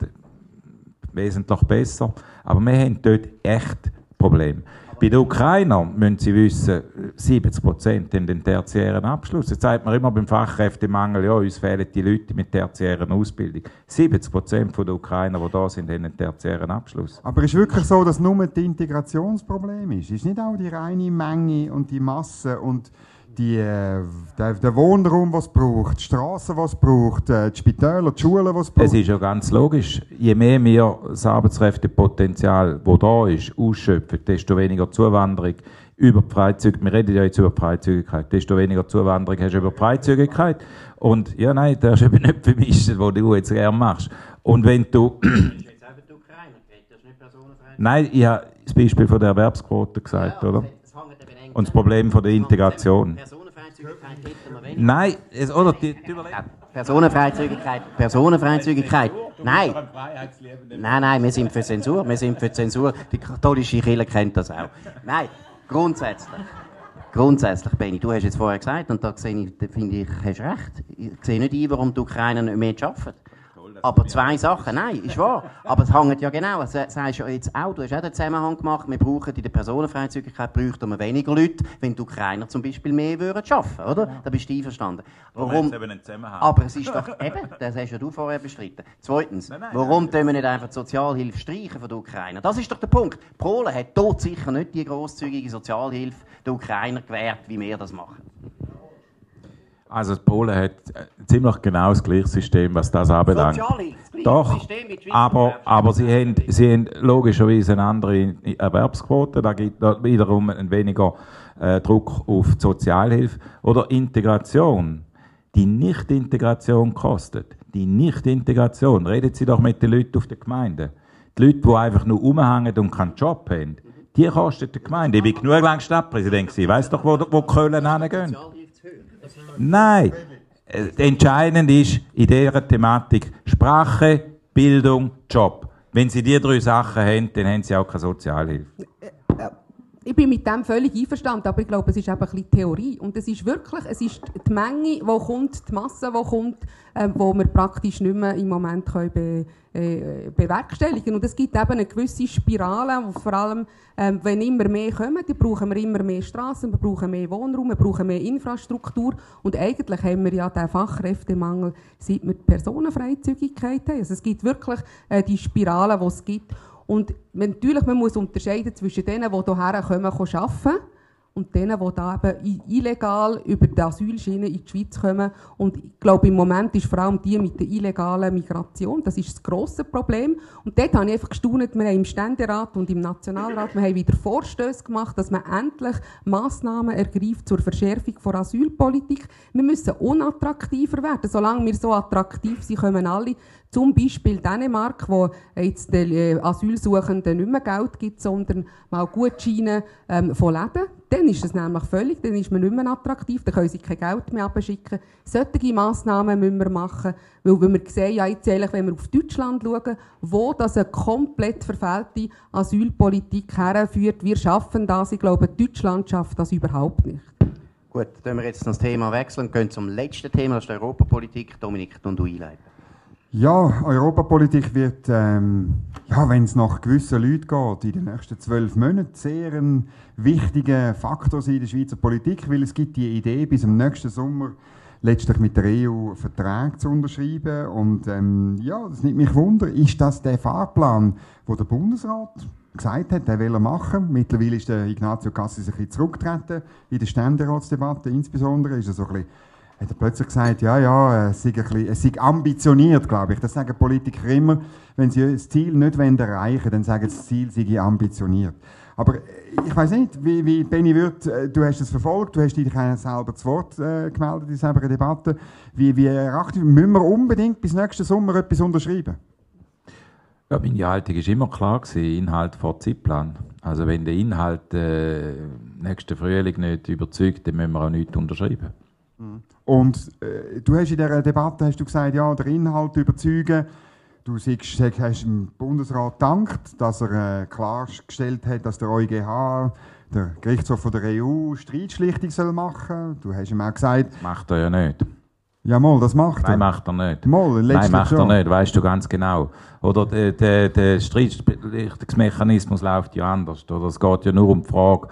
wesentlich besser. Aber wir haben dort echt Probleme. Bei den Ukrainern müssen Sie wissen, 70 Prozent haben den tertiären Abschluss. Jetzt sagt man immer beim Fachkräftemangel, ja, uns fehlen die Leute mit tertiären Ausbildung. 70 Prozent der Ukrainer, die da sind, haben einen tertiären Abschluss. Aber ist wirklich so, dass nur das Integrationsproblem ist? Ist nicht auch die reine Menge und die Masse und die, äh, der, der Wohnraum, was es braucht, die Straßen, was es braucht, äh, die Spitäler, die Schulen, was es braucht. Es ist ja ganz logisch. Je mehr wir das Arbeitskräftepotenzial, das da ist, ausschöpfen, desto weniger Zuwanderung über die Freizügigkeit. Wir reden ja jetzt über die Freizügigkeit. Desto weniger Zuwanderung hast du über die Freizügigkeit. Und ja, nein, das ist eben nicht vermischen, was du jetzt gerne machst. Und wenn du. Nein, ich habe das Beispiel von der Erwerbsquote gesagt, oder? Und das Problem von der Integration. Nein, es, oder die, die Personenfreizügigkeit, Personenfreizügigkeit. Nein. Nein, nein, wir sind für Zensur, wir sind für Zensur. Die katholische Kirche kennt das auch. Nein, Grundsätzlich. Grundsätzlich, Benny, du hast jetzt vorher gesagt, und da sehe ich, da finde ich, hast recht. Ich sehe nicht ein, warum du keiner nicht mehr arbeiten. Aber zwei Sachen, nein, ist wahr. Aber es hängt ja genau, das sagst du jetzt auch, du hast auch den Zusammenhang gemacht, wir brauchen in der Personenfreizügigkeit bräuchten wir weniger Leute, wenn du keiner zum Beispiel mehr würden schaffen, oder? Ja. Da bist du einverstanden. Warum? Aber es ist doch, eben, das hast ja du vorher bestritten. Zweitens, nein, nein, warum tun wir nicht einfach die Sozialhilfe streichen von der Ukraine? Das ist doch der Punkt. Polen hat dort sicher nicht die grosszügige Sozialhilfe der Ukrainer gewährt, wie wir das machen. Also Polen hat äh, ziemlich genau das gleiche System, was das anbelangt. Doch, aber, aber sie, haben, sie haben logischerweise eine andere Erwerbsquote, da gibt es wiederum einen weniger äh, Druck auf die Sozialhilfe. Oder Integration. Die Nicht-Integration kostet. Die Nicht-Integration, reden Sie doch mit den Leuten auf der Gemeinde. Die Leute, die einfach nur rumhängen und keinen Job haben, die kostet die Gemeinde. Ich war genug lang Stadtpräsident gewesen. Weiss doch, wo, wo Köln hingehen. Nein. Äh, entscheidend ist in dieser Thematik Sprache, Bildung, Job. Wenn Sie diese drei Sachen haben, dann haben Sie auch keine Sozialhilfe. Ich bin mit dem völlig einverstanden, aber ich glaube, es ist eben ein bisschen Theorie. Und es ist wirklich, es ist die Menge, die kommt, die Masse, die kommt, äh, wo wir praktisch nicht mehr im Moment können be, äh, bewerkstelligen Und es gibt eben eine gewisse Spirale, wo vor allem, äh, wenn immer mehr kommen, dann brauchen wir immer mehr Straßen, wir brauchen mehr Wohnraum, wir brauchen mehr Infrastruktur. Und eigentlich haben wir ja den Fachkräftemangel, seit wir die Personenfreizügigkeit haben. Also es gibt wirklich äh, die Spirale, die es gibt. Und natürlich, man muss unterscheiden zwischen denen, die hierher kommen, arbeiten und denen, die da eben illegal über die Asylschiene in die Schweiz kommen. Und ich glaube, im Moment ist vor allem die mit der illegalen Migration, das ist das grosse Problem. Und dort habe ich einfach gestaunt, wir haben im Ständerat und im Nationalrat, wir haben wieder Vorstöße gemacht, dass man endlich Massnahmen ergreift zur Verschärfung der Asylpolitik. Wir müssen unattraktiver werden. Solange wir so attraktiv sind, kommen alle zum Beispiel Dänemark, wo jetzt den äh, Asylsuchenden nicht mehr Geld gibt, sondern mal Gutscheine ähm, von Läden. Dann ist es nämlich völlig, dann ist man nicht mehr attraktiv, dann können sie kein Geld mehr abschicken. Solche Massnahmen müssen wir machen, weil wir sehen, ja jetzt ehrlich, wenn wir auf Deutschland schauen, wo das eine komplett verfehlte Asylpolitik herführt, wir schaffen das, ich glaube, Deutschland schafft das überhaupt nicht. Gut, dann wir jetzt das Thema wechseln und gehen zum letzten Thema, das ist die Europapolitik. Dominik, du einleiten. Ja, Europapolitik wird, ähm, ja, wenn es nach gewissen Leuten geht, in den nächsten zwölf Monaten sehr ein wichtiger Faktor sein in der Schweizer Politik, weil es gibt die Idee, bis zum nächsten Sommer letztlich mit der EU Verträge zu unterschreiben. Und ähm, ja, das nimmt mich wunder, ist das der Fahrplan, wo der Bundesrat gesagt hat, der will er machen. Mittlerweile ist der Ignazio Cassis ein bisschen zurückgetreten in der Ständeratsdebatte, insbesondere ist er so ein bisschen hat er plötzlich gesagt, ja, ja, es sei, bisschen, es sei ambitioniert, glaube ich. Das sagen Politiker immer. Wenn sie das Ziel nicht erreichen wollen, dann sagen sie, das Ziel sei ambitioniert. Aber ich weiß nicht, wie, wie Benny Wirth, äh, du hast es verfolgt, du hast dich selber zu Wort äh, gemeldet in dieser Debatte. Wie, wie erachtet, müssen wir unbedingt bis nächsten Sommer etwas unterschreiben? Ja, meine Haltung war immer klar, gewesen, Inhalt vor Zeitplan. Also wenn der Inhalt äh, nächsten Frühling nicht überzeugt, dann müssen wir auch nichts unterschreiben. Und äh, du hast in dieser Debatte hast du gesagt, ja, der Inhalt überzeugen. Du sagst, hast dem Bundesrat gedankt, dass er äh, klargestellt hat, dass der EuGH, der Gerichtshof der EU, Streitschlichtung soll machen Du hast ihm auch gesagt... Das macht er ja nicht. Ja, mal, das macht er. Nein, macht er nicht. Mal, Nein, macht er nicht, weißt du ganz genau. Oder der, der, der Streitschlichtungsmechanismus läuft ja anders. Oder es geht ja nur um die Frage,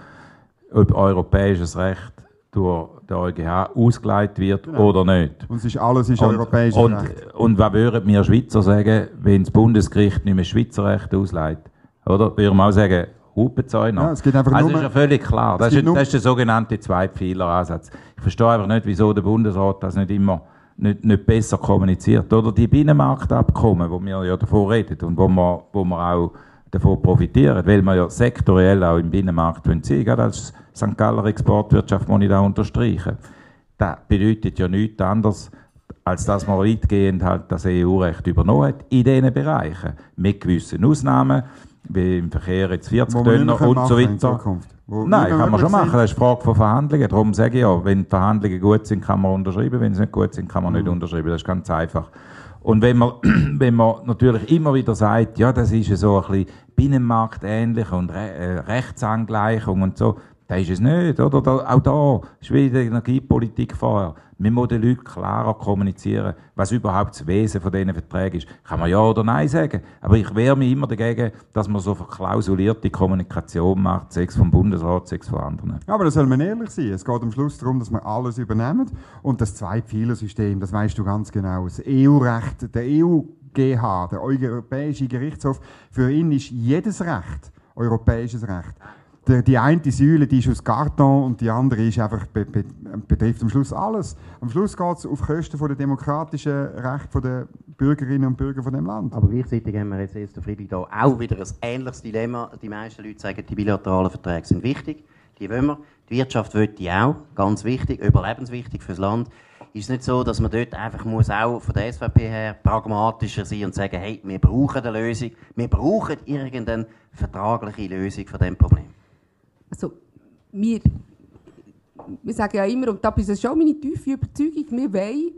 ob europäisches Recht durch den EuGH ausgeleitet wird genau. oder nicht. Und ist alles ist europäisches und, Recht. Und was würden wir Schweizer sagen, wenn das Bundesgericht nicht mehr Schweizer Recht ausleitet? Oder? Würden wir auch sagen, Hupenzäuner. Ja, es geht einfach also nur, ist ja völlig klar. Das ist, das ist, der sogenannte Zweipfeileransatz. Ich verstehe einfach nicht, wieso der Bundesrat das nicht immer nicht, nicht besser kommuniziert. Oder die Binnenmarktabkommen, wo wir ja davor reden und wo wir, wo wir auch davon profitieren, weil wir ja sektoriell auch im Binnenmarkt sind. Gerade als St. Galler Exportwirtschaft muss ich da unterstreichen. Das bedeutet ja nichts anderes, als dass man weitgehend halt das EU-Recht übernommen hat in diesen Bereichen. Mit gewissen Ausnahmen, wie im Verkehr jetzt 40 Döner und so weiter. Nein, kann man schon machen. Das ist eine Frage von Verhandlungen. Darum sage ich ja, wenn die Verhandlungen gut sind, kann man unterschreiben. Wenn sie nicht gut sind, kann man mhm. nicht unterschreiben. Das ist ganz einfach. Und wenn man, wenn man natürlich immer wieder sagt, ja, das ist so ein bisschen Binnenmarkt ähnlich und Re äh, Rechtsangleichung und so, Das ist es nicht, oder? Da, auch da ist wieder Energiepolitik vorher. Wir müssen den Leuten klarer kommunizieren, was überhaupt das Wesen von diesen Verträgen ist. Kann man ja oder nein sagen. Aber ich wehre mich immer dagegen, dass man so verklausulierte Kommunikation macht, sechs vom Bundesrat, sechs von anderen. Aber da soll man ehrlich sein. Es geht am Schluss darum, dass wir alles übernehmen. Und das Zwei-Pfeiler-System, das weißt du ganz genau. Das EU-Recht, der EU-GH, der Europäische Gerichtshof, für ihn ist jedes Recht europäisches Recht der, die eine Säule die ist aus Karton und die andere ist einfach, be, be, betrifft am Schluss alles. Am Schluss geht es auf Kosten der demokratischen Rechte der Bürgerinnen und Bürger von dem Land. Aber gleichzeitig haben wir jetzt, jetzt Friedrich, da auch wieder ein ähnliches Dilemma. Die meisten Leute sagen, die bilateralen Verträge sind wichtig, die wollen wir. Die Wirtschaft will die auch, ganz wichtig, überlebenswichtig fürs Land. Ist es nicht so, dass man dort einfach muss auch von der SVP her pragmatischer sein und sagen, hey, wir brauchen eine Lösung, wir brauchen irgendeine vertragliche Lösung von dem Problem? Also wir, wir sagen ja immer, und das ist schon meine tiefe Überzeugung, wir wollen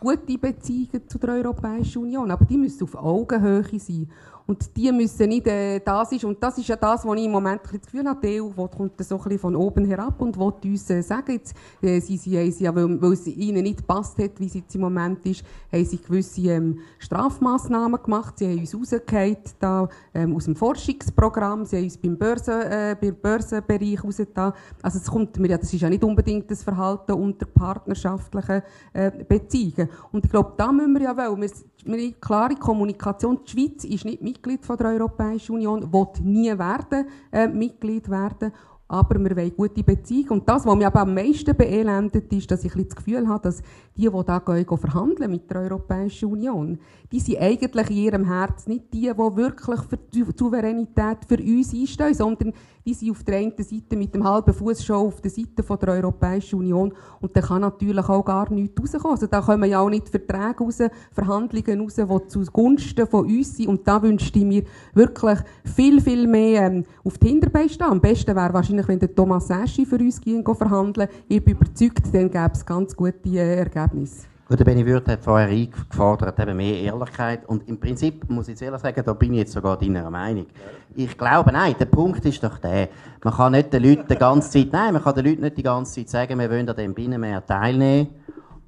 gute Beziehungen zu der Europäischen Union, aber die müssen auf Augenhöhe sein. Und die müssen nicht äh, das ist und das ist ja das, was ich im Moment das Gefühl habe, die EU wo kommt so ein bisschen von oben herab und will uns äh, sagen, jetzt, äh, sie, sie, sie, ja, weil, weil es ihnen nicht passt hat, wie es jetzt im Moment ist, haben sie gewisse ähm, Strafmaßnahmen gemacht, sie haben uns rausgehauen, da, ähm, aus dem Forschungsprogramm, sie haben uns beim, Börsen, äh, beim Börsenbereich rausgetan. Also es kommt mir ja, das ist ja nicht unbedingt das Verhalten unter partnerschaftlichen äh, Beziehungen. Und ich glaube, da müssen wir ja wollen, wir, wir klare Kommunikation, die Schweiz ist nicht Mitglied von der Europäischen Union, will nie werden, äh, Mitglied werden. Aber wir wollen gute Beziehungen. Und das, was mich aber am meisten beelendet, ist, dass ich das Gefühl habe, dass die, die gehen, verhandeln mit der Europäischen Union, die sind eigentlich in ihrem Herz nicht die, die wirklich für die Souveränität für uns einstehen, sondern die sind auf der einen Seite mit dem halben Fuß schon auf der Seite von der Europäischen Union und da kann natürlich auch gar nichts rauskommen. Also da kommen ja auch nicht Verträge raus, Verhandlungen raus, die zugunsten von uns sind und da wünschte ich mir wirklich viel, viel mehr ähm, auf die Hinterbeine stehen. Am besten wäre wahrscheinlich, wenn der Thomas Eschi für uns gehen verhandeln Ich bin überzeugt, dann gäbe es ganz gute äh, Ergebnisse. Gut, der Benny Würth hat vorher eingefordert, eben mehr Ehrlichkeit. Und im Prinzip muss ich jetzt ehrlich sagen, da bin ich jetzt sogar deiner Meinung. Ich glaube, nein, der Punkt ist doch der, man kann nicht den Leuten die ganze Zeit, nein, man kann den Leuten nicht die ganze Zeit sagen, wir wollen an dem Binnenmeer teilnehmen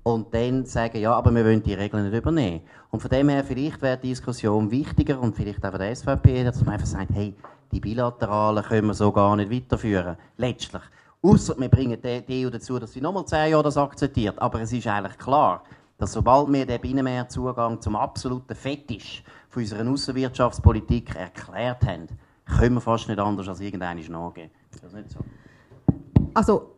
und dann sagen, ja, aber wir wollen die Regeln nicht übernehmen. Und von dem her, vielleicht wäre die Diskussion wichtiger und vielleicht auch von der SVP, dass man einfach sagt, hey, die Bilateralen können wir so gar nicht weiterführen. Letztlich. Außer wir bringen die EU dazu, dass sie nochmal zehn Jahre das akzeptiert. Aber es ist eigentlich klar, dass sobald wir den Binnenmeerzugang zum absoluten Fetisch von unserer Außenwirtschaftspolitik erklärt haben, können wir fast nicht anders als irgendeine nachgeben. Ist das nicht so? Also,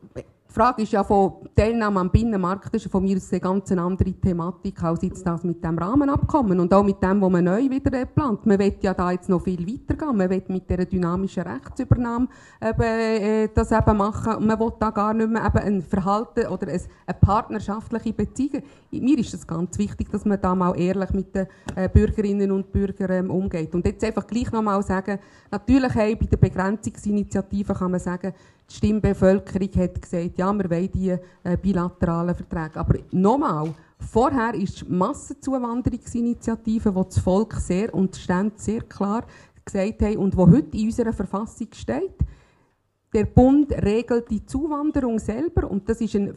die Frage ist ja von Teilnahme am Binnenmarkt, das ist von mir aus eine ganz andere Thematik als jetzt das mit dem Rahmenabkommen und auch mit dem, was man neu wieder plant. Man will ja da jetzt noch viel weitergehen. Man will mit dieser dynamischen Rechtsübernahme eben, äh, das eben machen und man will da gar nicht mehr eben ein Verhalten oder ein, eine partnerschaftliche Beziehung. Mir ist es ganz wichtig, dass man da mal ehrlich mit den äh, Bürgerinnen und Bürgern ähm, umgeht. Und jetzt einfach gleich noch mal sagen, natürlich hey, bei der Begrenzungsinitiative kann man sagen, die Stimmbevölkerung hat gesagt, ja, wir wollen die äh, bilateralen Verträge. Aber nochmal, vorher ist die Massenzuwanderungsinitiative, die das Volk sehr und Stände sehr klar gesagt haben und die heute in unserer Verfassung steht. Der Bund regelt die Zuwanderung selber und das ist ein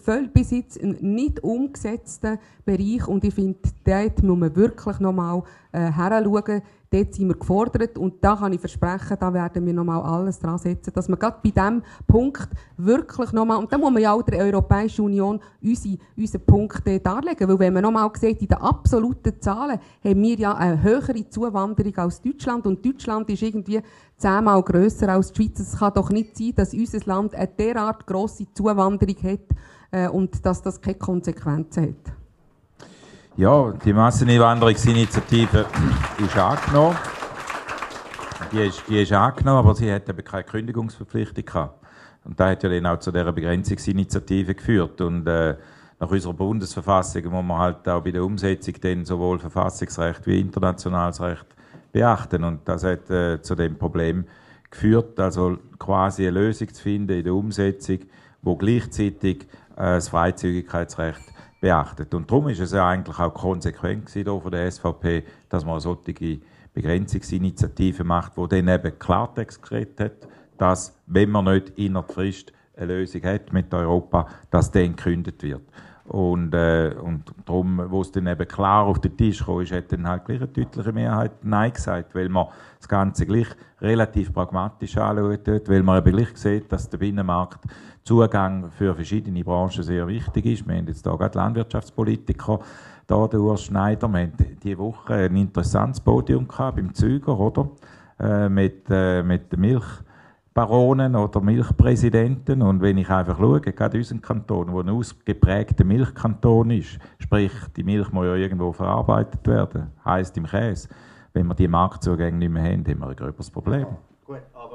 jetzt ein nicht umgesetzter Bereich und ich finde, dort muss man wirklich nochmal äh, heranschauen. Dort sind wir gefordert und da kann ich versprechen, da werden wir nochmal alles dran setzen, dass wir gerade bei diesem Punkt wirklich nochmal, und da muss man ja auch der Europäischen Union unsere, unsere Punkte darlegen, weil wenn man nochmal sieht, in den absoluten Zahlen haben wir ja eine höhere Zuwanderung als Deutschland und Deutschland ist irgendwie zehnmal grösser als die Schweiz. Es kann doch nicht sein, dass unser Land eine derart grosse Zuwanderung hat äh, und dass das keine Konsequenzen hat. Ja, die Masseneinwanderungsinitiative ist angenommen. Die ist, die ist angenommen, aber sie hat eben keine Kündigungsverpflichtung gehabt. Und das hat ja dann auch zu dieser Begrenzungsinitiative geführt. Und äh, nach unserer Bundesverfassung muss man halt auch bei der Umsetzung sowohl Verfassungsrecht wie internationales Recht beachten. Und das hat äh, zu dem Problem geführt, also quasi eine Lösung zu finden in der Umsetzung, wo gleichzeitig äh, das Freizügigkeitsrecht beachtet. Und darum ist es ja eigentlich auch konsequent hier von der SVP, dass man solche Begrenzungsinitiative macht, wo dann eben Klartext geredet hat, dass, wenn man nicht innerhalb Frist eine Lösung hat mit Europa, dass der gekündigt wird. Und, äh, und darum, wo es dann eben klar auf den Tisch kam, ist, hat dann halt gleich eine deutliche Mehrheit Nein gesagt, weil man das Ganze gleich relativ pragmatisch anschaut, weil man eben gleich sieht, dass der Binnenmarkt Zugang für verschiedene Branchen sehr wichtig ist. Wir haben jetzt hier gerade Landwirtschaftspolitiker, da der Urs Schneider, wir haben diese Woche ein interessantes Podium beim Züger, oder? Äh, mit, äh, mit Milch. Baronen oder Milchpräsidenten. Und wenn ich einfach schaue, gerade unseren Kanton, der ein ausgeprägter Milchkanton ist, sprich, die Milch muss ja irgendwo verarbeitet werden, heisst im Käse. Wenn wir die Marktzugänge nicht mehr haben, haben wir ein gröberes Problem. Gut, aber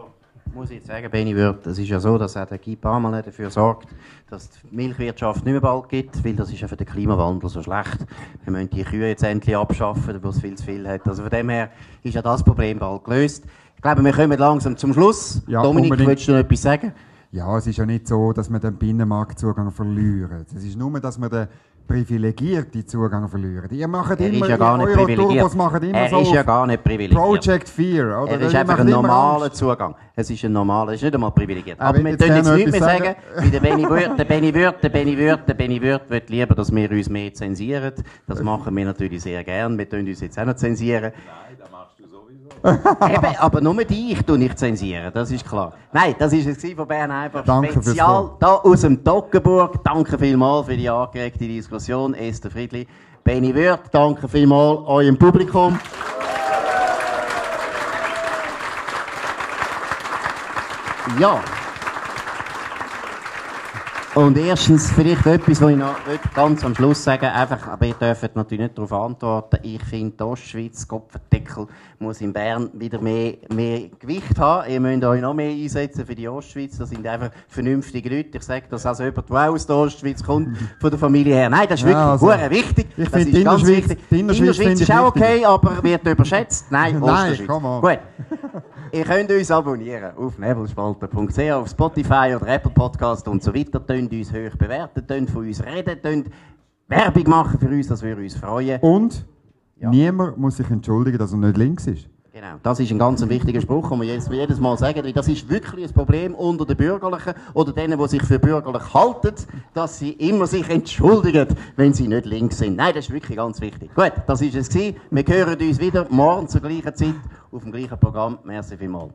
muss ich jetzt sagen, Benny Wirth, es ist ja so, dass auch der Guy Parmelin dafür sorgt, dass die Milchwirtschaft nicht mehr bald gibt, weil das ist ja für den Klimawandel so schlecht. Wir müssen die Kühe jetzt endlich abschaffen, wo es viel zu viel hat. Also von dem her ist ja das Problem bald gelöst. Ich glaube, wir kommen langsam zum Schluss. Ja, Dominik, unbedingt. willst du noch etwas sagen? Ja, es ist ja nicht so, dass wir den Binnenmarktzugang verlieren. Es ist nur, dass wir den privilegierten Zugang verlieren. Ihr macht Er immer, ist ja gar nicht privilegiert. Machen immer Er so ist ja gar nicht privilegiert. Project Fear. Oder? Er ist einfach ein normaler. Zugang. Es ist ein normaler, es ist nicht einmal privilegiert. Aber Aber wir können kann jetzt noch nichts mehr sagen, wie der Benny Würth, der Benny Würth, der Benny Würth, der Benny Würth will lieber, dass wir uns mehr zensieren. Das machen wir natürlich sehr gern. Wir tun uns jetzt auch noch zensieren. Eben, aber nur dich tue ich zensieren, das ist klar. Nein, das war es von Bern einfach Danke Spezial da aus dem Toggenburg. Danke vielmals für die angeregte Diskussion. Esther Friedli, Benny Würth, danke vielmals eurem Publikum. Ja. Und erstens vielleicht etwas, was ich noch ganz am Schluss sagen einfach, aber ihr dürft natürlich nicht darauf antworten. Ich finde, die Ostschweiz, Kopfendeckel, muss in Bern wieder mehr, mehr Gewicht haben. Ihr müsst euch noch mehr einsetzen für die Ostschweiz. Das sind einfach vernünftige Leute. Ich sage das als jemand, der aus der Ostschweiz kommt, von der Familie her. Nein, das ist Ja, wirklich also, hure wichtig. ich das finde, die ist ganz wichtig. die Innerschweiz ist auch okay, aber wird überschätzt. Nein, Nein, Ostschweiz. Gut. Ihr könnt uns abonnieren auf nebelspalter.ch, auf Spotify oder Apple Podcast und so weiter. Tönt uns hoch bewerten, tönt von uns reden, tönt Werbung machen für uns, das würde uns freuen. Und niemand muss sich entschuldigen, dass er nicht links ist. Genau, das ist ein ganz wichtiger Spruch, den wir jedes, jedes Mal sagen. weil Das ist wirklich ein Problem unter den Bürgerlichen oder denen, die sich für bürgerlich halten, dass sie immer sich entschuldigen, wenn sie nicht links sind. Nein, das ist wirklich ganz wichtig. Gut, das ist es gewesen. Wir hören uns wieder morgen zur gleichen Zeit auf dem gleichen Programm. Merci vielmals.